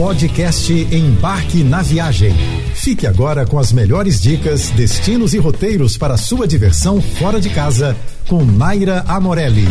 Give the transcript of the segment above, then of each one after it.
Podcast Embarque na Viagem. Fique agora com as melhores dicas, destinos e roteiros para sua diversão fora de casa com Naira Amorelli.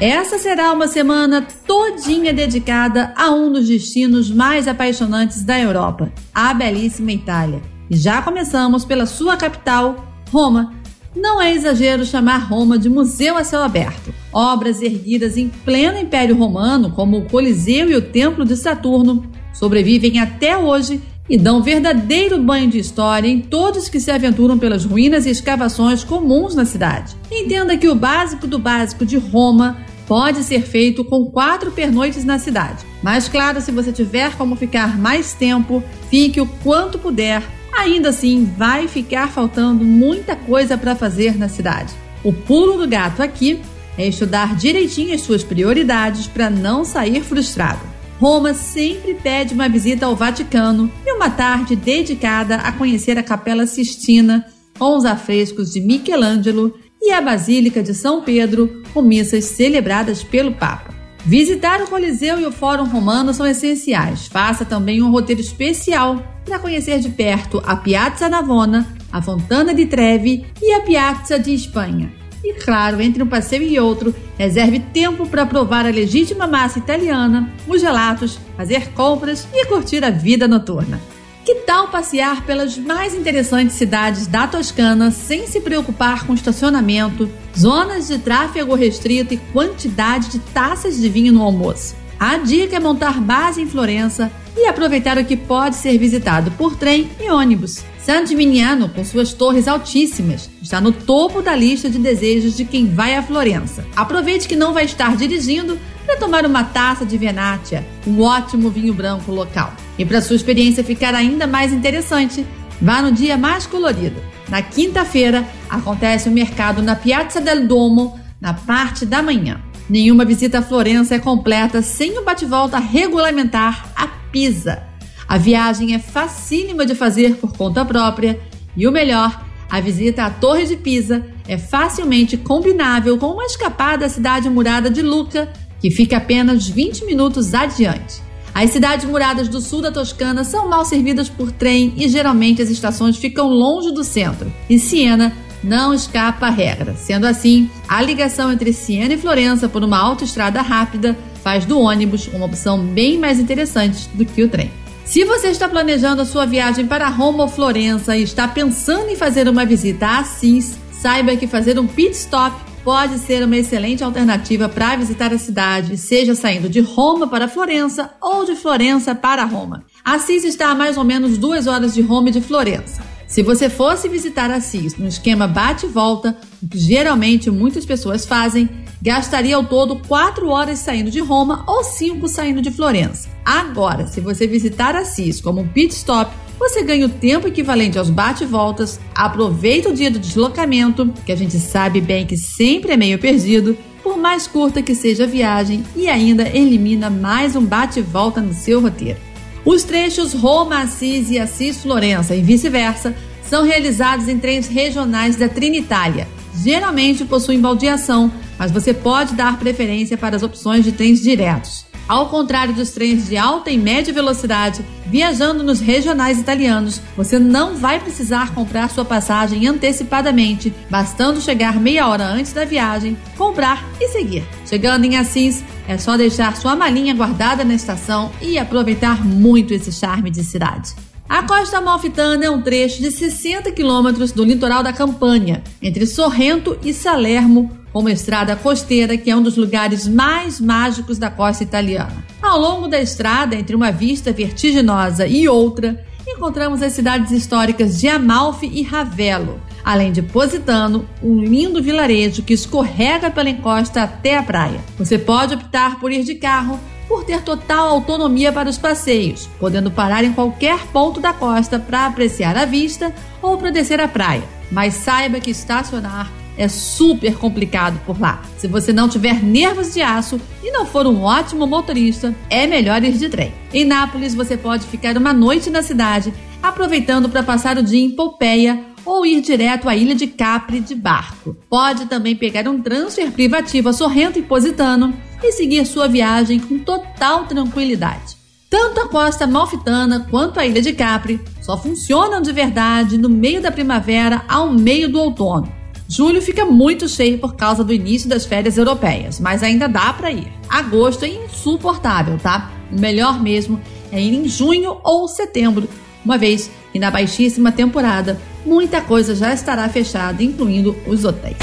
Essa será uma semana todinha dedicada a um dos destinos mais apaixonantes da Europa, a belíssima Itália. E já começamos pela sua capital, Roma. Não é exagero chamar Roma de museu a céu aberto. Obras erguidas em pleno Império Romano, como o Coliseu e o Templo de Saturno, sobrevivem até hoje e dão verdadeiro banho de história em todos que se aventuram pelas ruínas e escavações comuns na cidade. Entenda que o básico do básico de Roma pode ser feito com quatro pernoites na cidade. Mas claro, se você tiver como ficar mais tempo, fique o quanto puder. Ainda assim, vai ficar faltando muita coisa para fazer na cidade. O pulo do gato aqui é estudar direitinho as suas prioridades para não sair frustrado. Roma sempre pede uma visita ao Vaticano e uma tarde dedicada a conhecer a Capela Sistina com os afrescos de Michelangelo e a Basílica de São Pedro, com missas celebradas pelo Papa. Visitar o Coliseu e o Fórum Romano são essenciais. Faça também um roteiro especial para conhecer de perto a Piazza Navona, a Fontana di Trevi e a Piazza de Espanha. E claro, entre um passeio e outro, reserve tempo para provar a legítima massa italiana, os gelatos, fazer compras e curtir a vida noturna. Que tal passear pelas mais interessantes cidades da Toscana sem se preocupar com estacionamento, zonas de tráfego restrito e quantidade de taças de vinho no almoço? A dica é montar base em Florença e aproveitar o que pode ser visitado por trem e ônibus. San Gimignano, com suas torres altíssimas, está no topo da lista de desejos de quem vai a Florença. Aproveite que não vai estar dirigindo para tomar uma taça de Venatia, um ótimo vinho branco local. E para sua experiência ficar ainda mais interessante, vá no dia mais colorido. Na quinta-feira, acontece o mercado na Piazza del Duomo, na parte da manhã. Nenhuma visita a Florença é completa sem o bate-volta regulamentar a Pisa. A viagem é facílima de fazer por conta própria e o melhor, a visita à Torre de Pisa é facilmente combinável com uma escapada à cidade murada de Lucca, que fica apenas 20 minutos adiante. As cidades muradas do sul da Toscana são mal servidas por trem e geralmente as estações ficam longe do centro. E Siena não escapa à regra. Sendo assim, a ligação entre Siena e Florença por uma autoestrada rápida faz do ônibus uma opção bem mais interessante do que o trem. Se você está planejando a sua viagem para Roma ou Florença e está pensando em fazer uma visita a Assis, saiba que fazer um pit stop pode ser uma excelente alternativa para visitar a cidade, seja saindo de Roma para Florença ou de Florença para Roma. Assis está a mais ou menos duas horas de Roma e de Florença. Se você fosse visitar Assis no esquema bate-volta, o que geralmente muitas pessoas fazem, gastaria ao todo 4 horas saindo de Roma ou 5 saindo de Florença. Agora, se você visitar Assis como um pit stop, você ganha o tempo equivalente aos bate-voltas, aproveita o dia do deslocamento, que a gente sabe bem que sempre é meio perdido, por mais curta que seja a viagem, e ainda elimina mais um bate-volta no seu roteiro. Os trechos Roma-Assis e Assis-Florença e vice-versa são realizados em trens regionais da Trinitália. Geralmente possuem baldeação, mas você pode dar preferência para as opções de trens diretos. Ao contrário dos trens de alta e média velocidade, viajando nos regionais italianos, você não vai precisar comprar sua passagem antecipadamente, bastando chegar meia hora antes da viagem, comprar e seguir. Chegando em Assis, é só deixar sua malinha guardada na estação e aproveitar muito esse charme de cidade. A Costa Amalfitana é um trecho de 60 quilômetros do litoral da Campanha, entre Sorrento e Salermo, com uma estrada costeira que é um dos lugares mais mágicos da costa italiana. Ao longo da estrada, entre uma vista vertiginosa e outra, encontramos as cidades históricas de Amalfi e Ravello, além de Positano, um lindo vilarejo que escorrega pela encosta até a praia. Você pode optar por ir de carro por ter total autonomia para os passeios, podendo parar em qualquer ponto da costa para apreciar a vista ou para descer a praia. Mas saiba que estacionar é super complicado por lá. Se você não tiver nervos de aço e não for um ótimo motorista, é melhor ir de trem. Em Nápoles, você pode ficar uma noite na cidade, aproveitando para passar o dia em Pompeia ou ir direto à ilha de Capri de barco. Pode também pegar um transfer privativo a Sorrento e Positano e seguir sua viagem com total tranquilidade. Tanto a costa malfitana quanto a ilha de Capri só funcionam de verdade no meio da primavera ao meio do outono. Julho fica muito cheio por causa do início das férias europeias, mas ainda dá para ir. Agosto é insuportável, tá? O melhor mesmo é ir em junho ou setembro, uma vez que na baixíssima temporada muita coisa já estará fechada, incluindo os hotéis.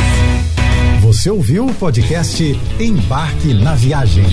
Você ouviu o podcast Embarque na Viagem.